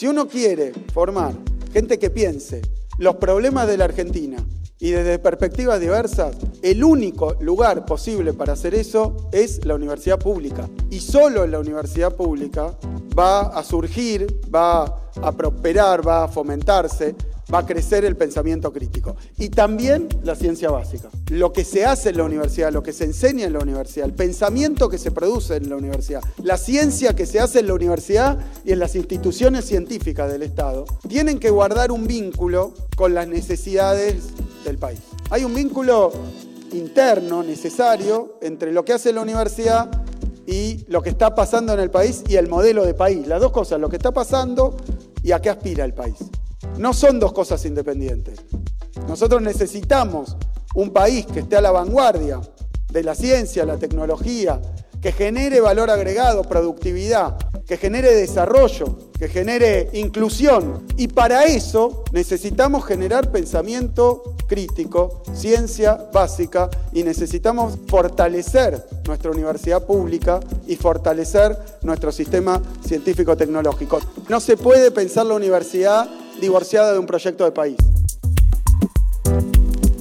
Si uno quiere formar gente que piense los problemas de la Argentina y desde perspectivas diversas, el único lugar posible para hacer eso es la universidad pública. Y solo en la universidad pública va a surgir, va a prosperar, va a fomentarse va a crecer el pensamiento crítico. Y también la ciencia básica. Lo que se hace en la universidad, lo que se enseña en la universidad, el pensamiento que se produce en la universidad, la ciencia que se hace en la universidad y en las instituciones científicas del Estado, tienen que guardar un vínculo con las necesidades del país. Hay un vínculo interno necesario entre lo que hace la universidad y lo que está pasando en el país y el modelo de país. Las dos cosas, lo que está pasando y a qué aspira el país. No son dos cosas independientes. Nosotros necesitamos un país que esté a la vanguardia de la ciencia, la tecnología, que genere valor agregado, productividad, que genere desarrollo, que genere inclusión. Y para eso necesitamos generar pensamiento crítico, ciencia básica y necesitamos fortalecer nuestra universidad pública y fortalecer nuestro sistema científico-tecnológico. No se puede pensar la universidad divorciada de un proyecto de país.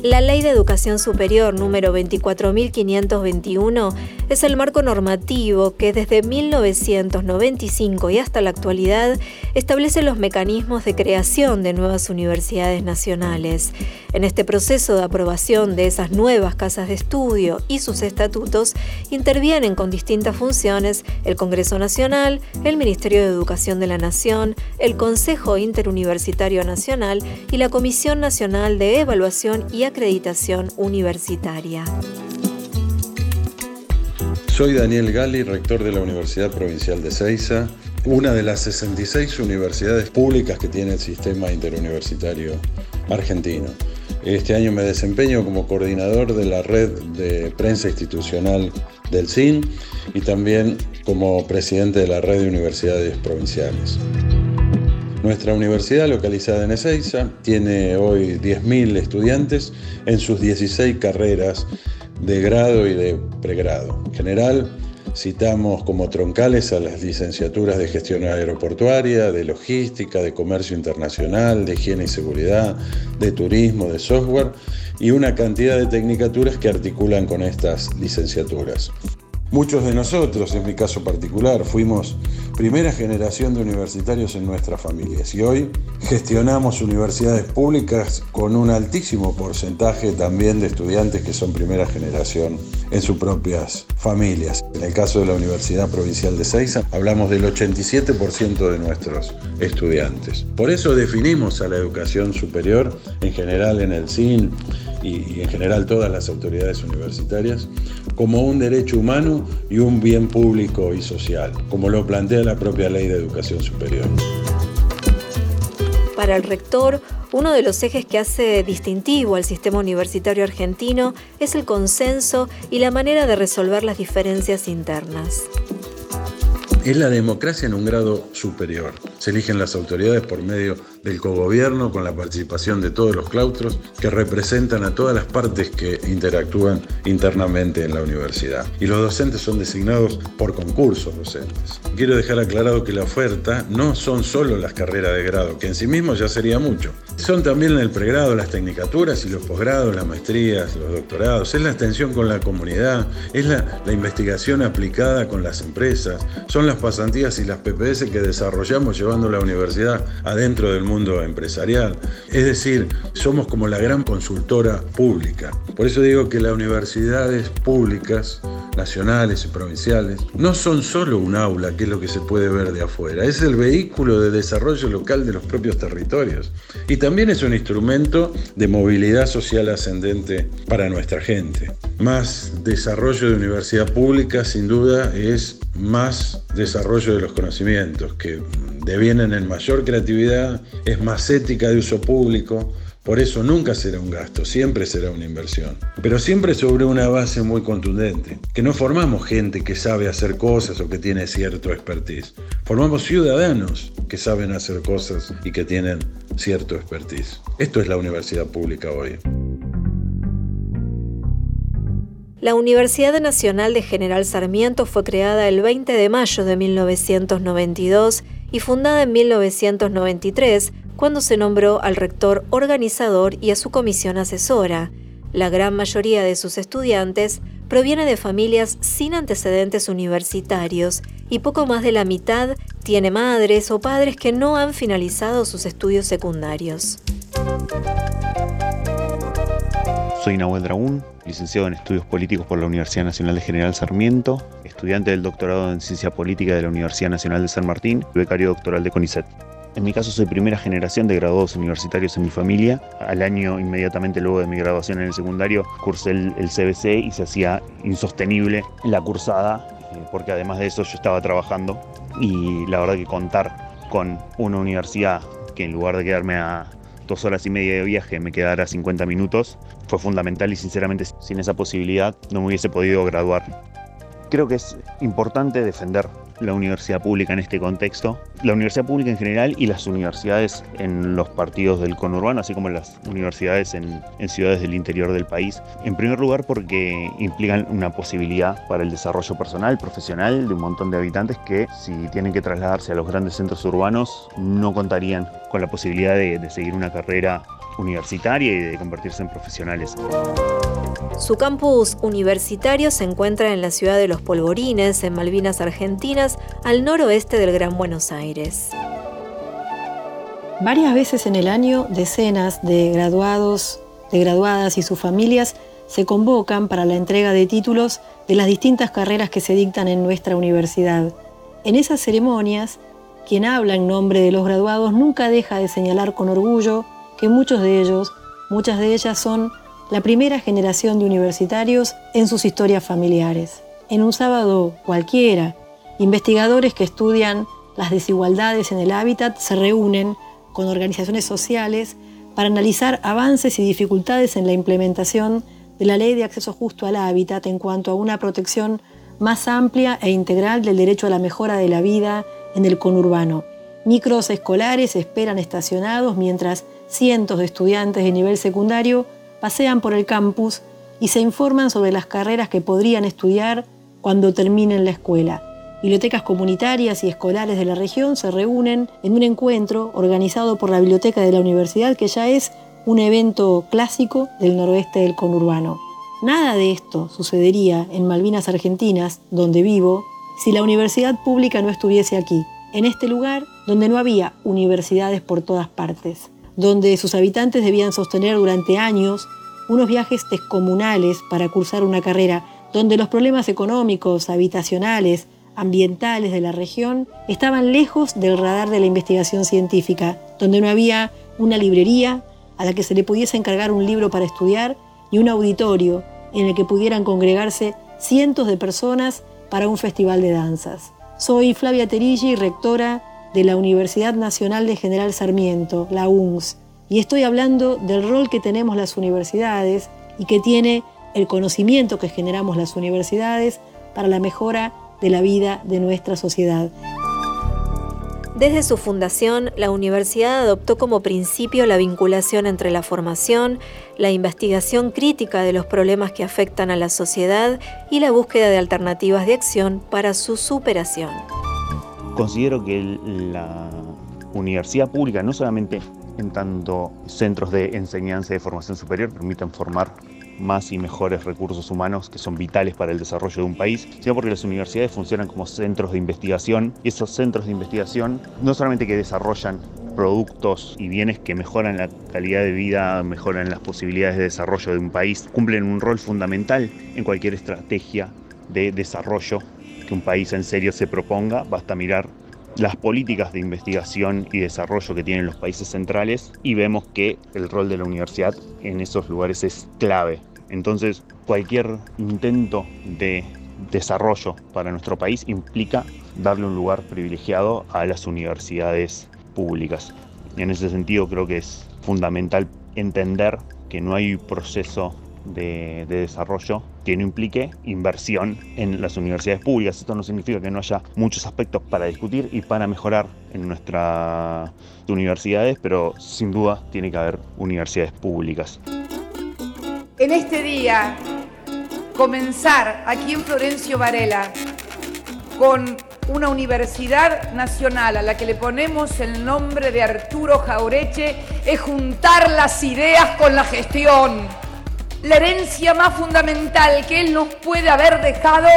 La Ley de Educación Superior número 24.521 es el marco normativo que desde 1995 y hasta la actualidad establece los mecanismos de creación de nuevas universidades nacionales. En este proceso de aprobación de esas nuevas casas de estudio y sus estatutos intervienen con distintas funciones el Congreso Nacional, el Ministerio de Educación de la Nación, el Consejo Interuniversitario Nacional y la Comisión Nacional de Evaluación y Acreditación Universitaria. Soy Daniel Gali, rector de la Universidad Provincial de Ceiza, una de las 66 universidades públicas que tiene el sistema interuniversitario argentino. Este año me desempeño como coordinador de la red de prensa institucional del CIN y también como presidente de la red de universidades provinciales. Nuestra universidad, localizada en Ezeiza, tiene hoy 10.000 estudiantes en sus 16 carreras de grado y de pregrado. En general, Citamos como troncales a las licenciaturas de gestión aeroportuaria, de logística, de comercio internacional, de higiene y seguridad, de turismo, de software y una cantidad de tecnicaturas que articulan con estas licenciaturas. Muchos de nosotros, en mi caso particular, fuimos primera generación de universitarios en nuestras familias y hoy gestionamos universidades públicas con un altísimo porcentaje también de estudiantes que son primera generación en sus propias familias. En el caso de la Universidad Provincial de Ceiza, hablamos del 87% de nuestros estudiantes. Por eso definimos a la educación superior, en general en el CIN y, en general todas las autoridades universitarias, como un derecho humano y un bien público y social, como lo plantea la propia Ley de Educación Superior. Para el rector, uno de los ejes que hace distintivo al sistema universitario argentino es el consenso y la manera de resolver las diferencias internas. Es la democracia en un grado superior. Se eligen las autoridades por medio del cogobierno con la participación de todos los claustros que representan a todas las partes que interactúan internamente en la universidad. Y los docentes son designados por concursos docentes. Quiero dejar aclarado que la oferta no son solo las carreras de grado, que en sí mismo ya sería mucho. Son también el pregrado las tecnicaturas y los posgrados, las maestrías, los doctorados. Es la extensión con la comunidad, es la, la investigación aplicada con las empresas, son las pasantías y las PPS que desarrollamos llevando la universidad adentro del mundo empresarial. Es decir, somos como la gran consultora pública. Por eso digo que las universidades públicas, nacionales y provinciales, no son solo un aula, que es lo que se puede ver de afuera, es el vehículo de desarrollo local de los propios territorios. Y también es un instrumento de movilidad social ascendente para nuestra gente. Más desarrollo de universidad pública, sin duda, es más desarrollo de los conocimientos, que devienen en mayor creatividad, es más ética de uso público, por eso nunca será un gasto, siempre será una inversión. Pero siempre sobre una base muy contundente, que no formamos gente que sabe hacer cosas o que tiene cierto expertise. Formamos ciudadanos que saben hacer cosas y que tienen cierto expertise. Esto es la universidad pública hoy. La Universidad Nacional de General Sarmiento fue creada el 20 de mayo de 1992 y fundada en 1993 cuando se nombró al rector organizador y a su comisión asesora. La gran mayoría de sus estudiantes proviene de familias sin antecedentes universitarios y poco más de la mitad tiene madres o padres que no han finalizado sus estudios secundarios. Soy Nahuel Dragún, licenciado en Estudios Políticos por la Universidad Nacional de General Sarmiento, estudiante del doctorado en Ciencia Política de la Universidad Nacional de San Martín becario doctoral de CONICET. En mi caso soy primera generación de graduados universitarios en mi familia. Al año inmediatamente luego de mi graduación en el secundario cursé el, CBC y se hacía insostenible la cursada eh, porque además de eso yo estaba trabajando y la verdad que contar con una universidad que en lugar de quedarme a dos horas y media de viaje me quedara 50 minutos fue fundamental y sinceramente sin esa posibilidad no me hubiese podido graduar. Creo que es importante defender la universidad pública en este contexto, la universidad pública en general y las universidades en los partidos del conurbano, así como las universidades en, ciudades del interior del país. En primer lugar porque implican una posibilidad para el desarrollo personal, profesional de un montón de habitantes que si tienen que trasladarse a los grandes centros urbanos no contarían con la posibilidad de seguir una carrera universitaria y de convertirse en profesionales. Su campus universitario se encuentra en la ciudad de Los Polvorines, en Malvinas Argentinas, al noroeste del Gran Buenos Aires. Varias veces en el año, decenas de graduados, de graduadas y sus familias se convocan para la entrega de títulos de las distintas carreras que se dictan en nuestra universidad. En esas ceremonias, quien habla en nombre de los graduados nunca deja de señalar con orgullo que muchos de ellos, muchas de ellas son la primera generación de universitarios en sus historias familiares. En un sábado cualquiera, investigadores que estudian las desigualdades en el hábitat se reúnen con organizaciones sociales para analizar avances y dificultades en la implementación de la Ley de Acceso Justo al Hábitat en cuanto a una protección más amplia e integral del derecho a la mejora de la vida en el conurbano. Micros escolares esperan estacionados mientras cientos de estudiantes de nivel secundario pasean por el campus y se informan sobre las carreras que podrían estudiar cuando terminen la escuela. Bibliotecas comunitarias y escolares de la región se reúnen en un encuentro organizado por la Biblioteca de la Universidad que ya es un evento clásico del noroeste del conurbano. Nada de esto sucedería en Malvinas Argentinas, donde vivo, si la universidad pública no estuviese aquí, en este lugar donde no había universidades por todas partes donde sus habitantes debían sostener durante años unos viajes descomunales para cursar una carrera, donde los problemas económicos, habitacionales, ambientales de la región estaban lejos del radar de la investigación científica, donde no había una librería a la que se le pudiese encargar un libro para estudiar y un auditorio en el que pudieran congregarse cientos de personas para un festival de danzas. Soy Flavia Terigi, rectora de la Universidad Nacional de General Sarmiento, la UNS, y estoy hablando del rol que tenemos las universidades y que tiene el conocimiento que generamos las universidades para la mejora de la vida de nuestra sociedad. Desde su fundación, la universidad adoptó como principio la vinculación entre la formación, la investigación crítica de los problemas que afectan a la sociedad y la búsqueda de alternativas de acción para su superación. Considero que la universidad pública, no solamente en tanto centros de enseñanza y de formación superior, permiten formar más y mejores recursos humanos que son vitales para el desarrollo de un país, sino porque las universidades funcionan como centros de investigación. Esos centros de investigación no solamente que desarrollan productos y bienes que mejoran la calidad de vida, mejoran las posibilidades de desarrollo de un país, cumplen un rol fundamental en cualquier estrategia de desarrollo que un país en serio se proponga, basta mirar las políticas de investigación y desarrollo que tienen los países centrales y vemos que el rol de la universidad en esos lugares es clave. Entonces, cualquier intento de desarrollo para nuestro país implica darle un lugar privilegiado a las universidades públicas. En ese sentido creo que es fundamental entender que no hay proceso de, desarrollo que no implique inversión en las universidades públicas. Esto no significa que no haya muchos aspectos para discutir y para mejorar en nuestras universidades, pero sin duda tiene que haber universidades públicas. En este día, comenzar aquí en Florencio Varela con una universidad nacional a la que le ponemos el nombre de Arturo Jaureche es juntar las ideas con la gestión. La herencia más fundamental que él nos puede haber dejado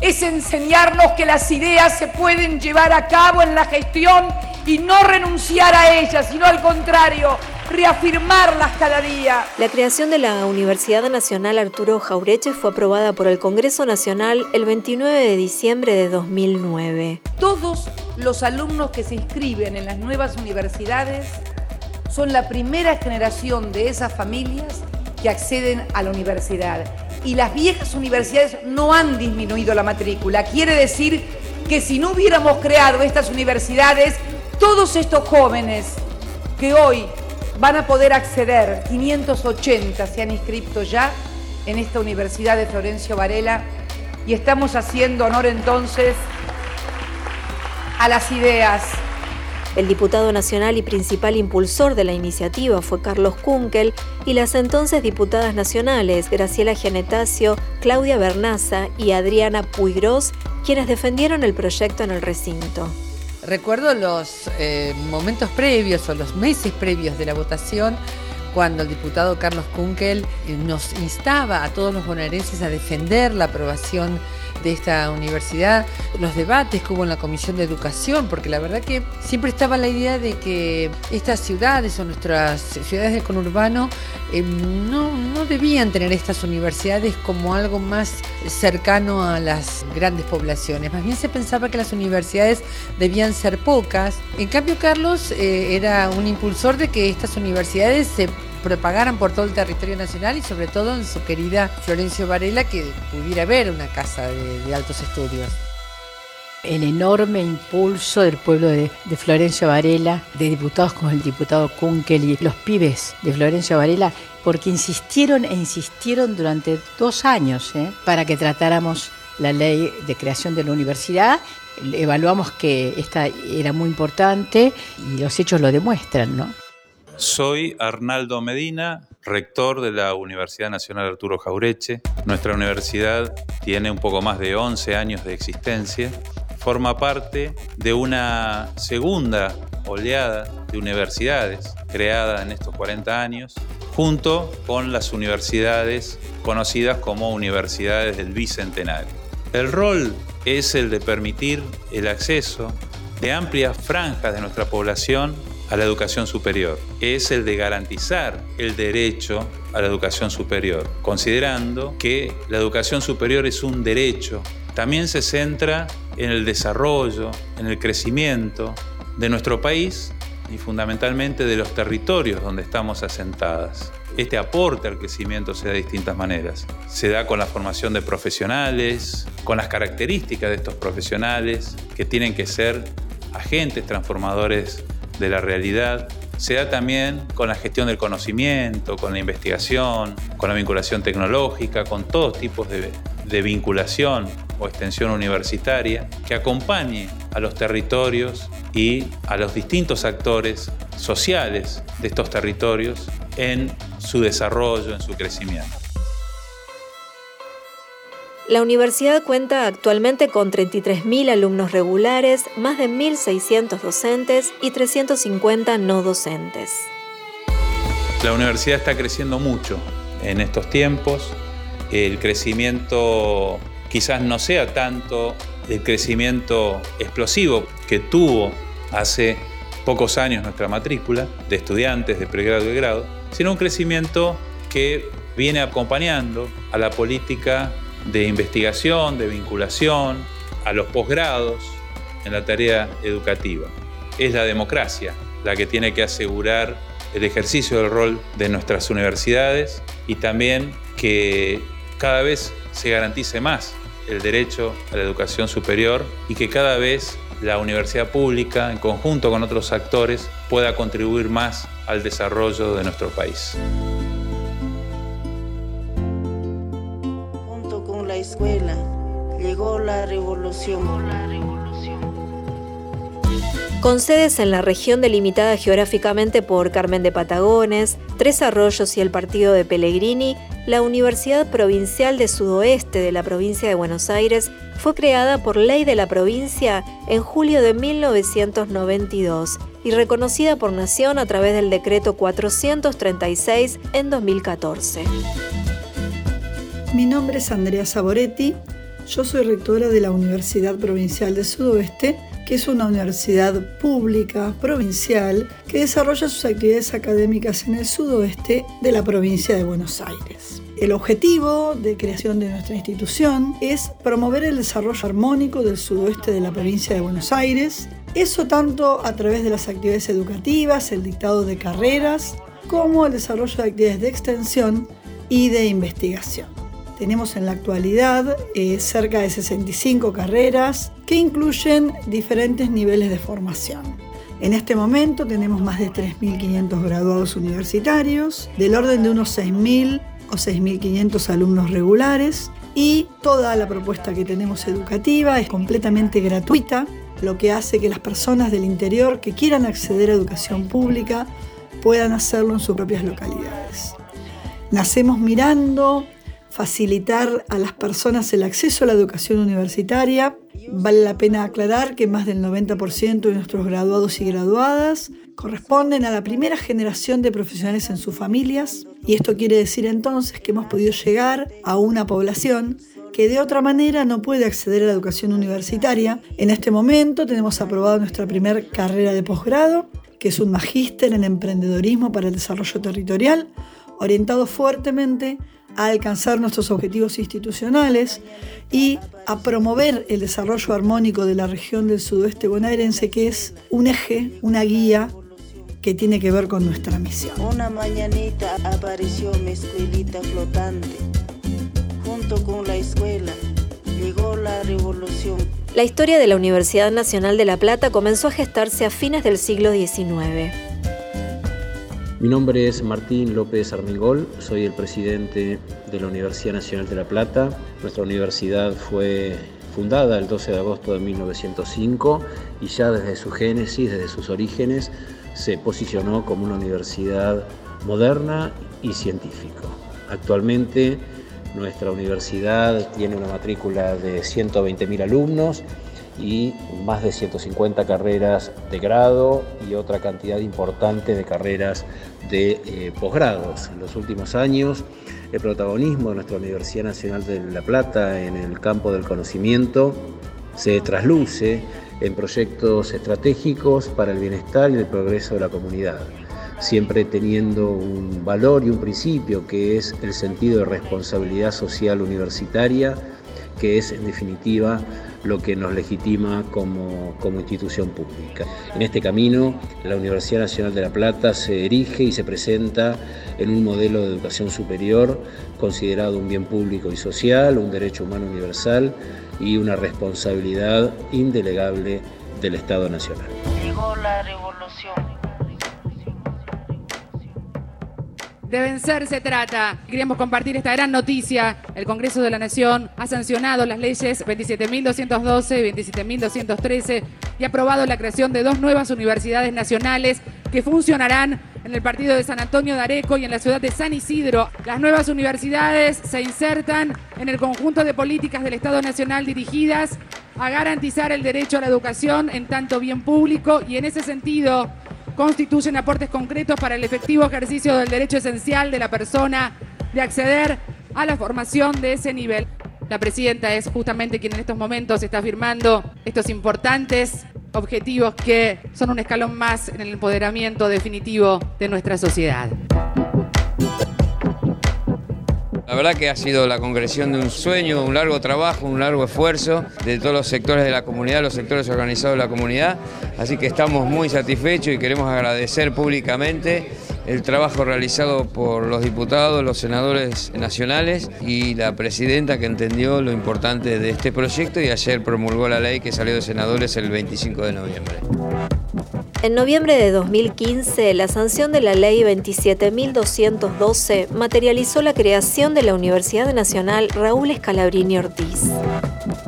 es enseñarnos que las ideas se pueden llevar a cabo en la gestión y no renunciar a ellas, sino al contrario, reafirmarlas cada día. La creación de la Universidad Nacional Arturo Jaureche fue aprobada por el Congreso Nacional el 29 de diciembre de 2009. Todos los alumnos que se inscriben en las nuevas universidades son la primera generación de esas familias que acceden a la universidad. Y las viejas universidades no han disminuido la matrícula. Quiere decir que si no hubiéramos creado estas universidades, todos estos jóvenes que hoy van a poder acceder, 580 se han inscrito ya en esta Universidad de Florencio Varela y estamos haciendo honor entonces a las ideas. El diputado nacional y principal impulsor de la iniciativa fue Carlos Kunkel y las entonces diputadas nacionales Graciela Genetacio, Claudia Bernaza y Adriana Puigros, quienes defendieron el proyecto en el recinto. Recuerdo los eh, momentos previos o los meses previos de la votación cuando el diputado Carlos Kunkel eh, nos instaba a todos los bonaerenses a defender la aprobación de esta universidad, los debates que hubo en la Comisión de Educación, porque la verdad que siempre estaba la idea de que estas ciudades o nuestras ciudades del conurbano eh, no, no debían tener estas universidades como algo más cercano a las grandes poblaciones. Más bien se pensaba que las universidades debían ser pocas. En cambio, Carlos eh, era un impulsor de que estas universidades se propagaran por todo el territorio nacional y sobre todo en su querida Florencio Varela que pudiera haber una casa de, altos estudios. El enorme impulso del pueblo de, Florencio Varela, de diputados como el diputado Kunkel y los pibes de Florencio Varela, porque insistieron e insistieron durante dos años ¿eh? para que tratáramos la ley de creación de la universidad. Evaluamos que esta era muy importante y los hechos lo demuestran, ¿no? Soy Arnaldo Medina, rector de la Universidad Nacional Arturo Jaureche. Nuestra universidad tiene un poco más de 11 años de existencia. Forma parte de una segunda oleada de universidades creada en estos 40 años, junto con las universidades conocidas como universidades del Bicentenario. El rol es el de permitir el acceso de amplias franjas de nuestra población a la educación superior. Es el de garantizar el derecho a la educación superior, considerando que la educación superior es un derecho. También se centra en el desarrollo, en el crecimiento de nuestro país y fundamentalmente de los territorios donde estamos asentadas. Este aporte al crecimiento se da de distintas maneras. Se da con la formación de profesionales, con las características de estos profesionales que tienen que ser agentes transformadores de la realidad, se da también con la gestión del conocimiento, con la investigación, con la vinculación tecnológica, con todos tipos de, de vinculación o extensión universitaria que acompañe a los territorios y a los distintos actores sociales de estos territorios en su desarrollo, en su crecimiento. La universidad cuenta actualmente con 33.000 alumnos regulares, más de 1.600 docentes y 350 no docentes. La universidad está creciendo mucho en estos tiempos. El crecimiento quizás no sea tanto el crecimiento explosivo que tuvo hace pocos años nuestra matrícula de estudiantes de pregrado y grado, sino un crecimiento que viene acompañando a la política de investigación, de vinculación, a los posgrados en la tarea educativa. Es la democracia la que tiene que asegurar el ejercicio del rol de nuestras universidades y también que cada vez se garantice más el derecho a la educación superior y que cada vez la universidad pública, en conjunto con otros actores, pueda contribuir más al desarrollo de nuestro país. Escuela. Llegó la revolución. Con sedes en la región delimitada geográficamente por Carmen de Patagones, Tres Arroyos y el partido de Pellegrini, la Universidad Provincial de Sudoeste de la provincia de Buenos Aires fue creada por ley de la provincia en julio de 1992 y reconocida por Nación a través del decreto 436 en 2014. Mi nombre es Andrea Saboretti, yo soy rectora de la Universidad Provincial de Sudoeste que es una universidad pública provincial que desarrolla sus actividades académicas en el sudoeste de la provincia de Buenos Aires. El objetivo de creación de nuestra institución es promover el desarrollo armónico del sudoeste de la provincia de Buenos Aires, eso tanto a través de las actividades educativas, el dictado de carreras, como el desarrollo de actividades de extensión y de investigación. Tenemos en la actualidad eh, cerca de 65 carreras que incluyen diferentes niveles de formación. En este momento tenemos más de 3.500 graduados universitarios, del orden de unos 6.000 o 6.500 alumnos regulares y toda la propuesta que tenemos educativa es completamente gratuita, lo que hace que las personas del interior que quieran acceder a educación pública puedan hacerlo en sus propias localidades. Nacemos mirando facilitar a las personas el acceso a la educación universitaria. Vale la pena aclarar que más del 90% de nuestros graduados y graduadas corresponden a la primera generación de profesionales en sus familias y esto quiere decir entonces que hemos podido llegar a una población que de otra manera no puede acceder a la educación universitaria. En este momento tenemos aprobada nuestra primera carrera de posgrado, que es un magíster en emprendedorismo para el desarrollo territorial, orientado fuertemente a alcanzar nuestros objetivos institucionales y a promover el desarrollo armónico de la región del sudoeste bonaerense, que es un eje, una guía que tiene que ver con nuestra misión. Una mañanita apareció mi escuelita flotante. Junto con la escuela llegó la revolución. La historia de la Universidad Nacional de La Plata comenzó a gestarse a fines del siglo XIX. Mi nombre es Martín López Armengol, soy el presidente de la Universidad Nacional de La Plata. Nuestra universidad fue fundada el 12 de agosto de 1905 y ya desde su génesis, desde sus orígenes, se posicionó como una universidad moderna y científica. Actualmente nuestra universidad tiene una matrícula de 120.000 alumnos y más de 150 carreras de grado y otra cantidad importante de carreras de eh, posgrados. En los últimos años, el protagonismo de nuestra Universidad Nacional de La Plata en el campo del conocimiento se trasluce en proyectos estratégicos para el bienestar y el progreso de la comunidad, siempre teniendo un valor y un principio que es el sentido de responsabilidad social universitaria, que es en definitiva lo que nos legitima como, institución pública. En este camino, la Universidad Nacional de La Plata se erige y se presenta en un modelo de educación superior considerado un bien público y social, un derecho humano universal y una responsabilidad indelegable del Estado Nacional. Llegó la revolución De vencer se trata. Queríamos compartir esta gran noticia. El Congreso de la Nación ha sancionado las leyes 27.212 y 27.213 y ha aprobado la creación de dos nuevas universidades nacionales que funcionarán en el partido de San Antonio de Areco y en la ciudad de San Isidro. Las nuevas universidades se insertan en el conjunto de políticas del Estado Nacional dirigidas a garantizar el derecho a la educación en tanto bien público y en ese sentido constituyen aportes concretos para el efectivo ejercicio del derecho esencial de la persona de acceder a la formación de ese nivel. La presidenta es justamente quien en estos momentos está firmando estos importantes objetivos que son un escalón más en el empoderamiento definitivo de nuestra sociedad. La verdad que ha sido la concreción de un sueño, un largo trabajo, un largo esfuerzo de todos los sectores de la comunidad, los sectores organizados de la comunidad, así que estamos muy satisfechos y queremos agradecer públicamente el trabajo realizado por los diputados, los senadores nacionales y la presidenta que entendió lo importante de este proyecto y ayer promulgó la ley que salió de senadores el 25 de noviembre. En noviembre de 2015, la sanción de la Ley 27.212 materializó la creación de la Universidad Nacional Raúl Escalabrini Ortiz.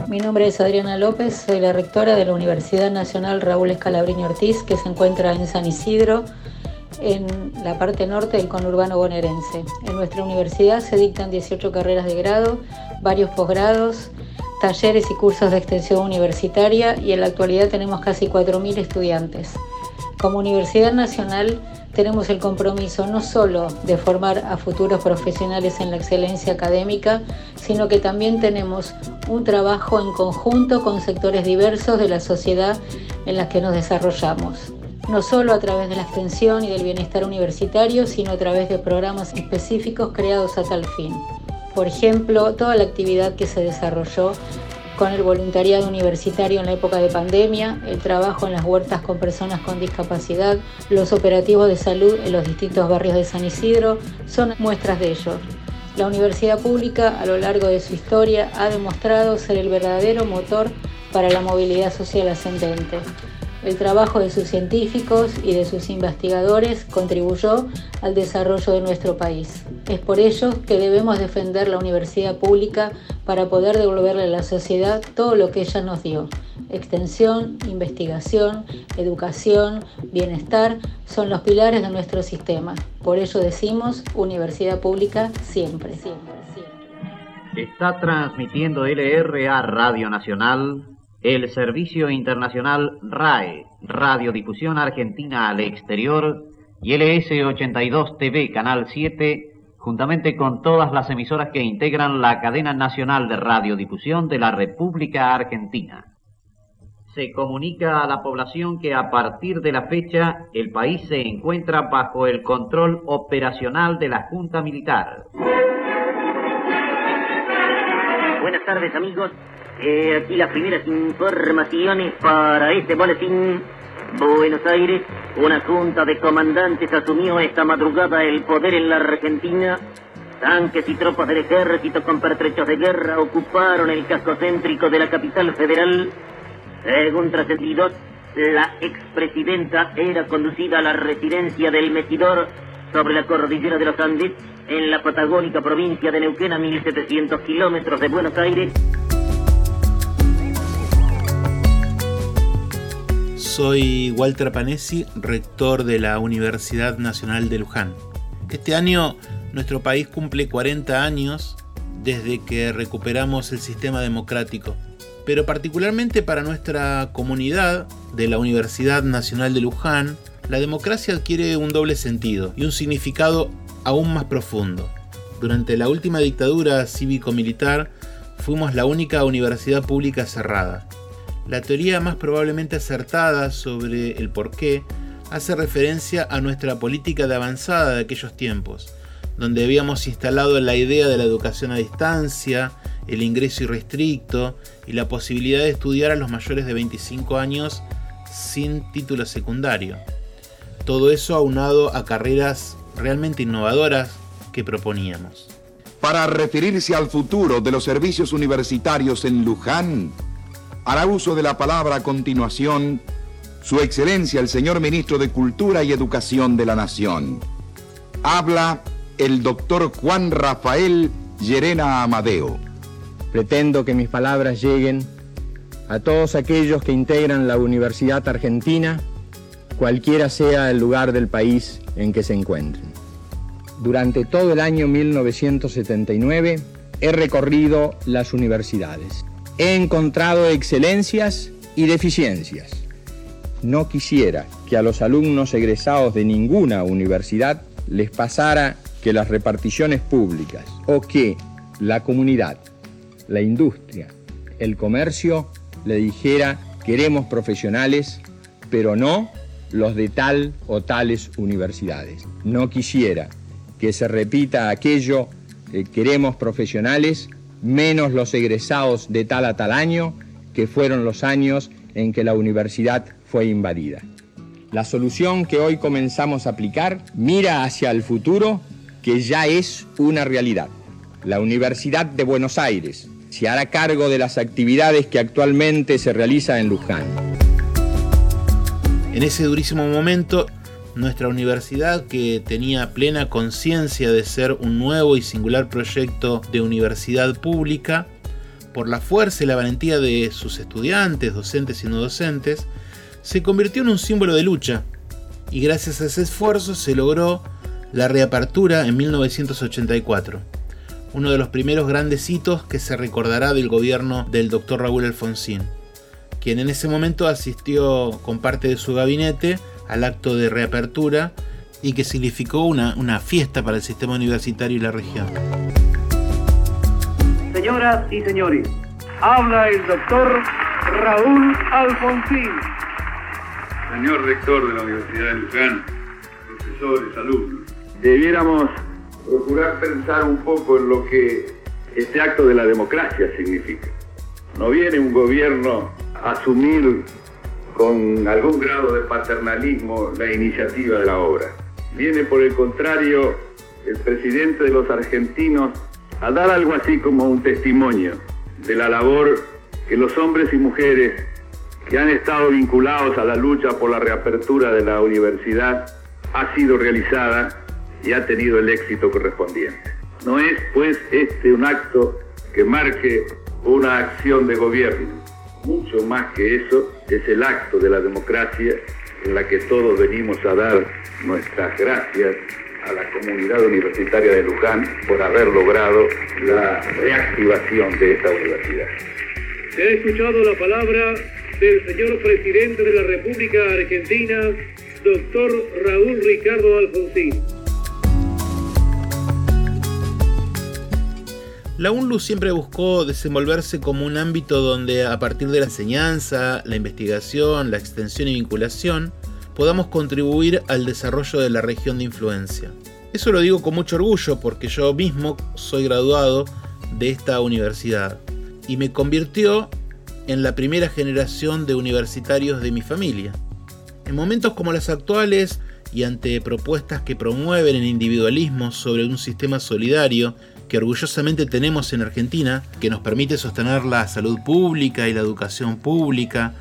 Mi nombre es Adriana López, soy la rectora de la Universidad Nacional Raúl Escalabrini Ortiz, que se encuentra en San Isidro, en la parte norte del conurbano bonaerense. En nuestra universidad se dictan 18 carreras de grado, varios posgrados, talleres y cursos de extensión universitaria y en la actualidad tenemos casi 4.000 estudiantes. Como Universidad Nacional tenemos el compromiso no solo de formar a futuros profesionales en la excelencia académica, sino que también tenemos un trabajo en conjunto con sectores diversos de la sociedad en las que nos desarrollamos no solo a través de la extensión y del bienestar universitario, sino a través de programas específicos creados a tal fin. Por ejemplo, toda la actividad que se desarrolló con el voluntariado universitario en la época de pandemia, el trabajo en las huertas con personas con discapacidad, los operativos de salud en los distintos barrios de San Isidro, son muestras de ello. La universidad pública a lo largo de su historia ha demostrado ser el verdadero motor para la movilidad social ascendente. El trabajo de sus científicos y de sus investigadores contribuyó al desarrollo de nuestro país. Es por ello que debemos defender la universidad pública para poder devolverle a la sociedad todo lo que ella nos dio. Extensión, investigación, educación, bienestar son los pilares de nuestro sistema. Por ello decimos universidad pública siempre, siempre, siempre. Está transmitiendo LRA Radio Nacional el Servicio Internacional RAE, Radiodifusión Argentina al Exterior, y LS82 TV, Canal 7, juntamente con todas las emisoras que integran la cadena nacional de radiodifusión de la República Argentina. Se comunica a la población que a partir de la fecha el país se encuentra bajo el control operacional de la Junta Militar. Buenas tardes amigos. Eh, aquí las primeras informaciones para este boletín. Buenos Aires, una junta de comandantes asumió esta madrugada el poder en la Argentina. Tanques y tropas del ejército con pertrechos de guerra ocuparon el casco céntrico de la capital federal. Según trascendidos, la expresidenta era conducida a la residencia del Metidor sobre la cordillera de los Andes, en la patagónica provincia de Neuquén, a 1700 kilómetros de Buenos Aires. Soy Walter Panesi, rector de la Universidad Nacional de Luján. Este año nuestro país cumple 40 años desde que recuperamos el sistema democrático, pero particularmente para nuestra comunidad de la Universidad Nacional de Luján, la democracia adquiere un doble sentido y un significado aún más profundo. Durante la última dictadura cívico-militar fuimos la única universidad pública cerrada. La teoría más probablemente acertada sobre el porqué hace referencia a nuestra política de avanzada de aquellos tiempos, donde habíamos instalado la idea de la educación a distancia, el ingreso irrestricto y la posibilidad de estudiar a los mayores de 25 años sin título secundario. Todo eso aunado a carreras realmente innovadoras que proponíamos. Para referirse al futuro de los servicios universitarios en Luján, hará uso de la palabra a continuación Su Excelencia el señor Ministro de Cultura y Educación de la Nación. Habla el doctor Juan Rafael Llerena Amadeo. Pretendo que mis palabras lleguen a todos aquellos que integran la Universidad Argentina, cualquiera sea el lugar del país en que se encuentren. Durante todo el año 1979 he recorrido las universidades he encontrado excelencias y deficiencias. No quisiera que a los alumnos egresados de ninguna universidad les pasara que las reparticiones públicas o que la comunidad, la industria, el comercio le dijera queremos profesionales, pero no los de tal o tales universidades. No quisiera que se repita aquello, que queremos profesionales, menos los egresados de tal a tal año, que fueron los años en que la universidad fue invadida. La solución que hoy comenzamos a aplicar mira hacia el futuro que ya es una realidad. La Universidad de Buenos Aires se hará cargo de las actividades que actualmente se realizan en Luján. En ese durísimo momento, nuestra universidad, que tenía plena conciencia de ser un nuevo y singular proyecto de universidad pública, por la fuerza y la valentía de sus estudiantes, docentes y no docentes, se convirtió en un símbolo de lucha. y gracias a ese esfuerzo se logró la reapertura en 1984, uno de los primeros grandes hitos que se recordará del gobierno del doctor Raúl Alfonsín, quien en ese momento asistió con parte de su gabinete al acto de reapertura y que significó una, una fiesta para el sistema universitario y la región. Señoras y señores, habla el doctor Raúl Alfonsín. Señor rector de la Universidad de Luján, profesores, alumnos, debiéramos procurar pensar un poco en lo que este acto de la democracia significa. No viene un gobierno asumir con algún grado de paternalismo la iniciativa de la obra. Viene por el contrario el presidente de los argentinos a dar algo así como un testimonio de la labor que los hombres y mujeres que han estado vinculados a la lucha por la reapertura de la universidad ha sido realizada y ha tenido el éxito correspondiente. No es pues este un acto que marque una acción de gobierno. Mucho más que eso es el acto de la democracia en la que todos venimos a dar nuestras gracias a la comunidad universitaria de Luján por haber logrado la reactivación de esta universidad. Se ha escuchado la palabra del señor presidente de la República Argentina, doctor Raúl Ricardo Alfonsín. La UNLU siempre buscó desenvolverse como un ámbito donde a partir de la enseñanza, la investigación, la extensión y vinculación, podamos contribuir al desarrollo de la región de influencia. Eso lo digo con mucho orgullo porque yo mismo soy graduado de esta universidad y me convirtió en la primera generación de universitarios de mi familia. En momentos como los actuales y ante propuestas que promueven el individualismo sobre un sistema solidario que orgullosamente tenemos en Argentina, que nos permite sostener la salud pública y la educación pública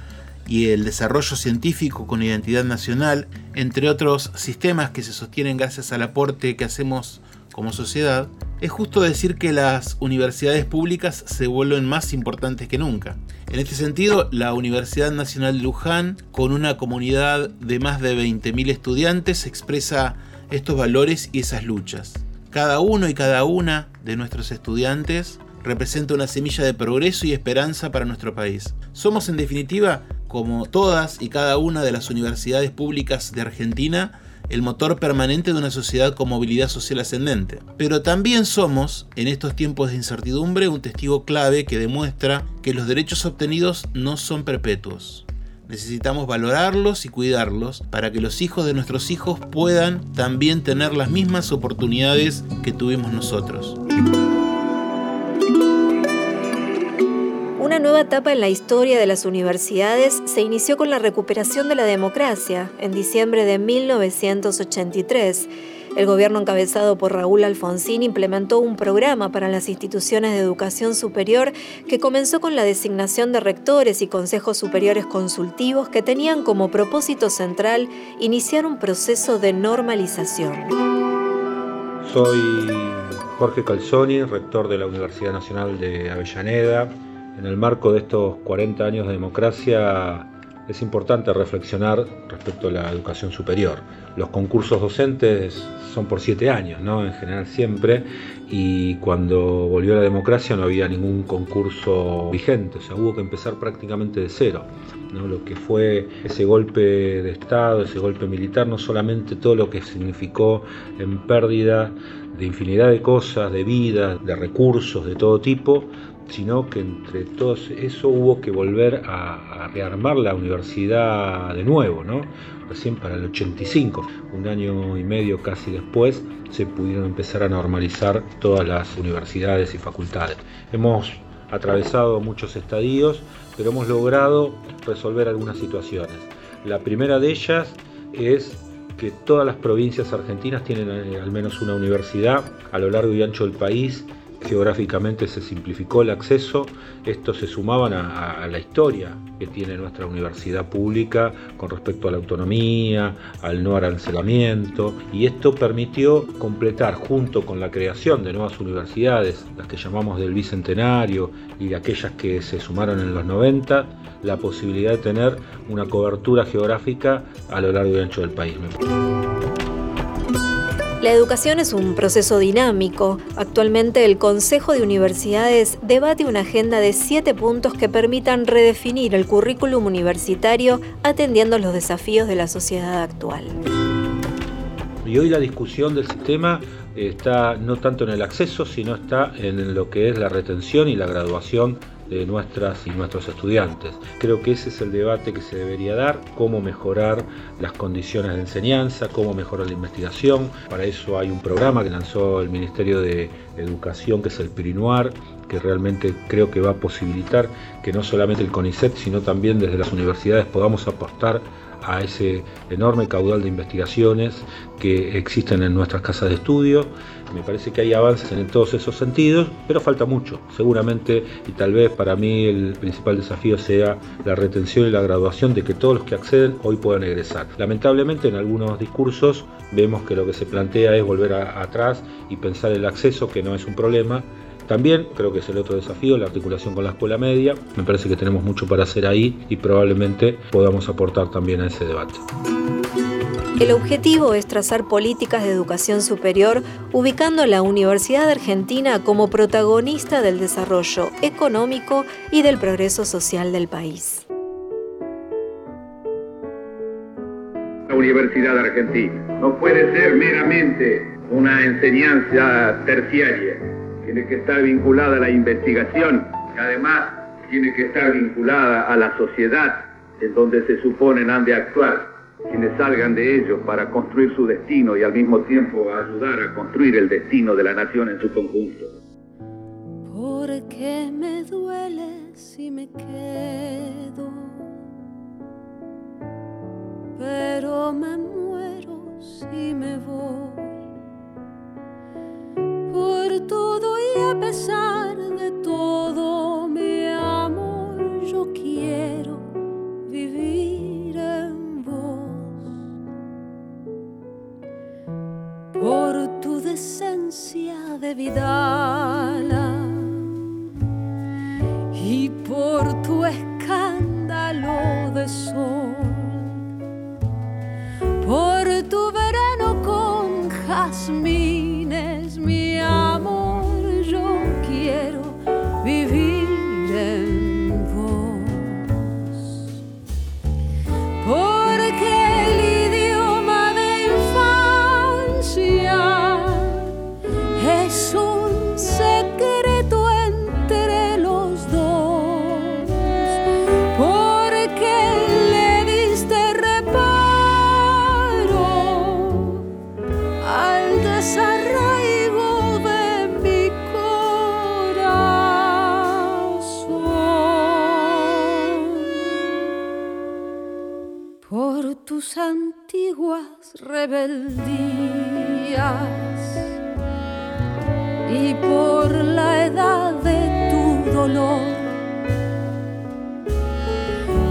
y el desarrollo científico con identidad nacional, entre otros sistemas que se sostienen gracias al aporte que hacemos como sociedad, es justo decir que las universidades públicas se vuelven más importantes que nunca. En este sentido, la Universidad Nacional de Luján, con una comunidad de más de 20.000 estudiantes, expresa estos valores y esas luchas. Cada uno y cada una de nuestros estudiantes representa una semilla de progreso y esperanza para nuestro país. Somos en definitiva, como todas y cada una de las universidades públicas de Argentina, el motor permanente de una sociedad con movilidad social ascendente. Pero también somos, en estos tiempos de incertidumbre, un testigo clave que demuestra que los derechos obtenidos no son perpetuos. Necesitamos valorarlos y cuidarlos para que los hijos de nuestros hijos puedan también tener las mismas oportunidades que tuvimos nosotros. Una nueva etapa en la historia de las universidades se inició con la recuperación de la democracia en diciembre de 1983 el gobierno encabezado por Raúl Alfonsín implementó un programa para las instituciones de educación superior que comenzó con la designación de rectores y consejos superiores consultivos que tenían como propósito central iniciar un proceso de normalización. Soy Jorge Calzoni, rector de la Universidad Nacional de Avellaneda. En el marco de estos 40 años de democracia es importante reflexionar respecto a la educación superior. Los concursos docentes son por siete años, ¿no? En general siempre, y cuando volvió la democracia no había ningún concurso vigente, o sea, hubo que empezar prácticamente de cero. ¿no? Lo que fue ese golpe de Estado, ese golpe militar, no solamente todo lo que significó en pérdida de infinidad de cosas, de vida, de recursos de todo tipo, sino que entre todo eso hubo que volver a, rearmar la universidad de nuevo. Recién para el 85, un año y medio casi después, se pudieron empezar a normalizar todas las universidades y facultades. Hemos atravesado muchos estadios, pero hemos logrado resolver algunas situaciones. La primera de ellas es que todas las provincias argentinas tienen eh, al menos una universidad a lo largo y ancho del país geográficamente se simplificó el acceso, esto se sumaban a, a, la historia que tiene nuestra universidad pública con respecto a la autonomía, al no arancelamiento, y esto permitió completar junto con la creación de nuevas universidades, las que llamamos del Bicentenario y aquellas que se sumaron en los 90, la posibilidad de tener una cobertura geográfica a lo largo y ancho del país. La educación es un proceso dinámico. Actualmente el Consejo de Universidades debate una agenda de siete puntos que permitan redefinir el currículum universitario atendiendo los desafíos de la sociedad actual. Y hoy la discusión del sistema está no tanto en el acceso, sino está en lo que es la retención y la graduación de nuestras y nuestros estudiantes. Creo que ese es el debate que se debería dar, cómo mejorar las condiciones de enseñanza, cómo mejorar la investigación. Para eso hay un programa que lanzó el Ministerio de Educación, que es el Pirinuar, que realmente creo que va a posibilitar que no solamente el CONICET, sino también desde las universidades podamos apostar a ese enorme caudal de investigaciones que existen en nuestras casas de estudio. Me parece que hay avances en todos esos sentidos, pero falta mucho. Seguramente, y tal vez para mí el principal desafío sea la retención y la graduación de que todos los que acceden hoy puedan egresar. Lamentablemente en algunos discursos vemos que lo que se plantea es volver atrás y pensar el acceso, que no es un problema, también creo que es el otro desafío, la articulación con la escuela media. Me parece que tenemos mucho para hacer ahí y probablemente podamos aportar también a ese debate. El objetivo es trazar políticas de educación superior ubicando a la Universidad Argentina como protagonista del desarrollo económico y del progreso social del país. La Universidad Argentina no puede ser meramente una enseñanza terciaria tiene que estar vinculada a la investigación, y además tiene que estar vinculada a la sociedad en donde se suponen han de actuar quienes salgan de ellos para construir su destino y al mismo tiempo ayudar a construir el destino de la nación en su conjunto. Porque me duele si me quedo, pero me muero si me voy por todo y a pesar de todo, mi amor, yo quiero vivir en vos. Por tu decencia de vida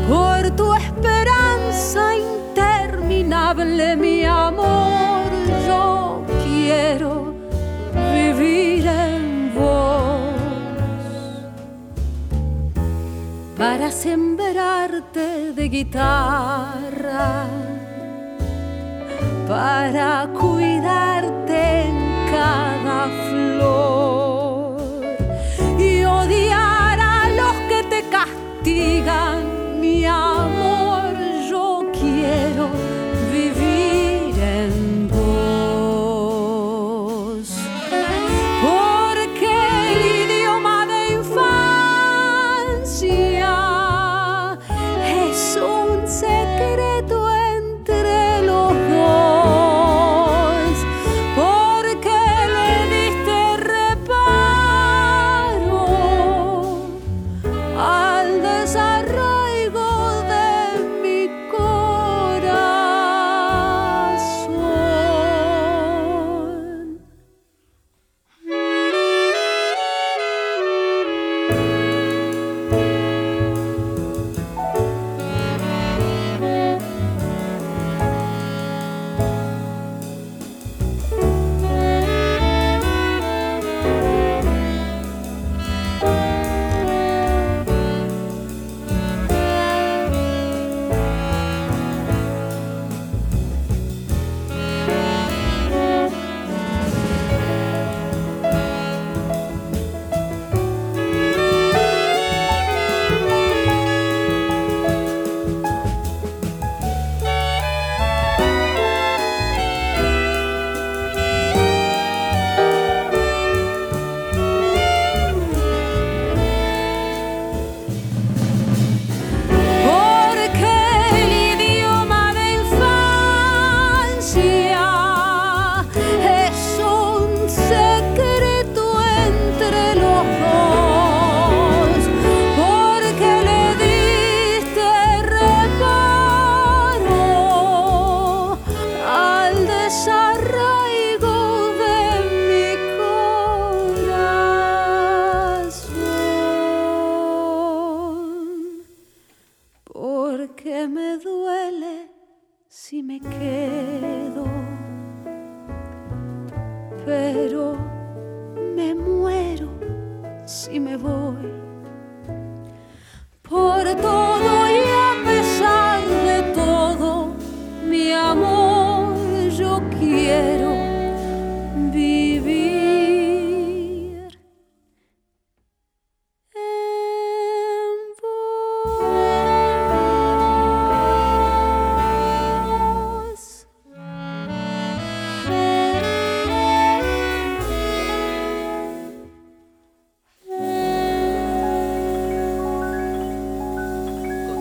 Por tu esperanza interminable, mi amor, yo quiero vivir en vos. Para sembrarte de guitarra, para cuidarte en cada flor castigan, mi amor, yo quiero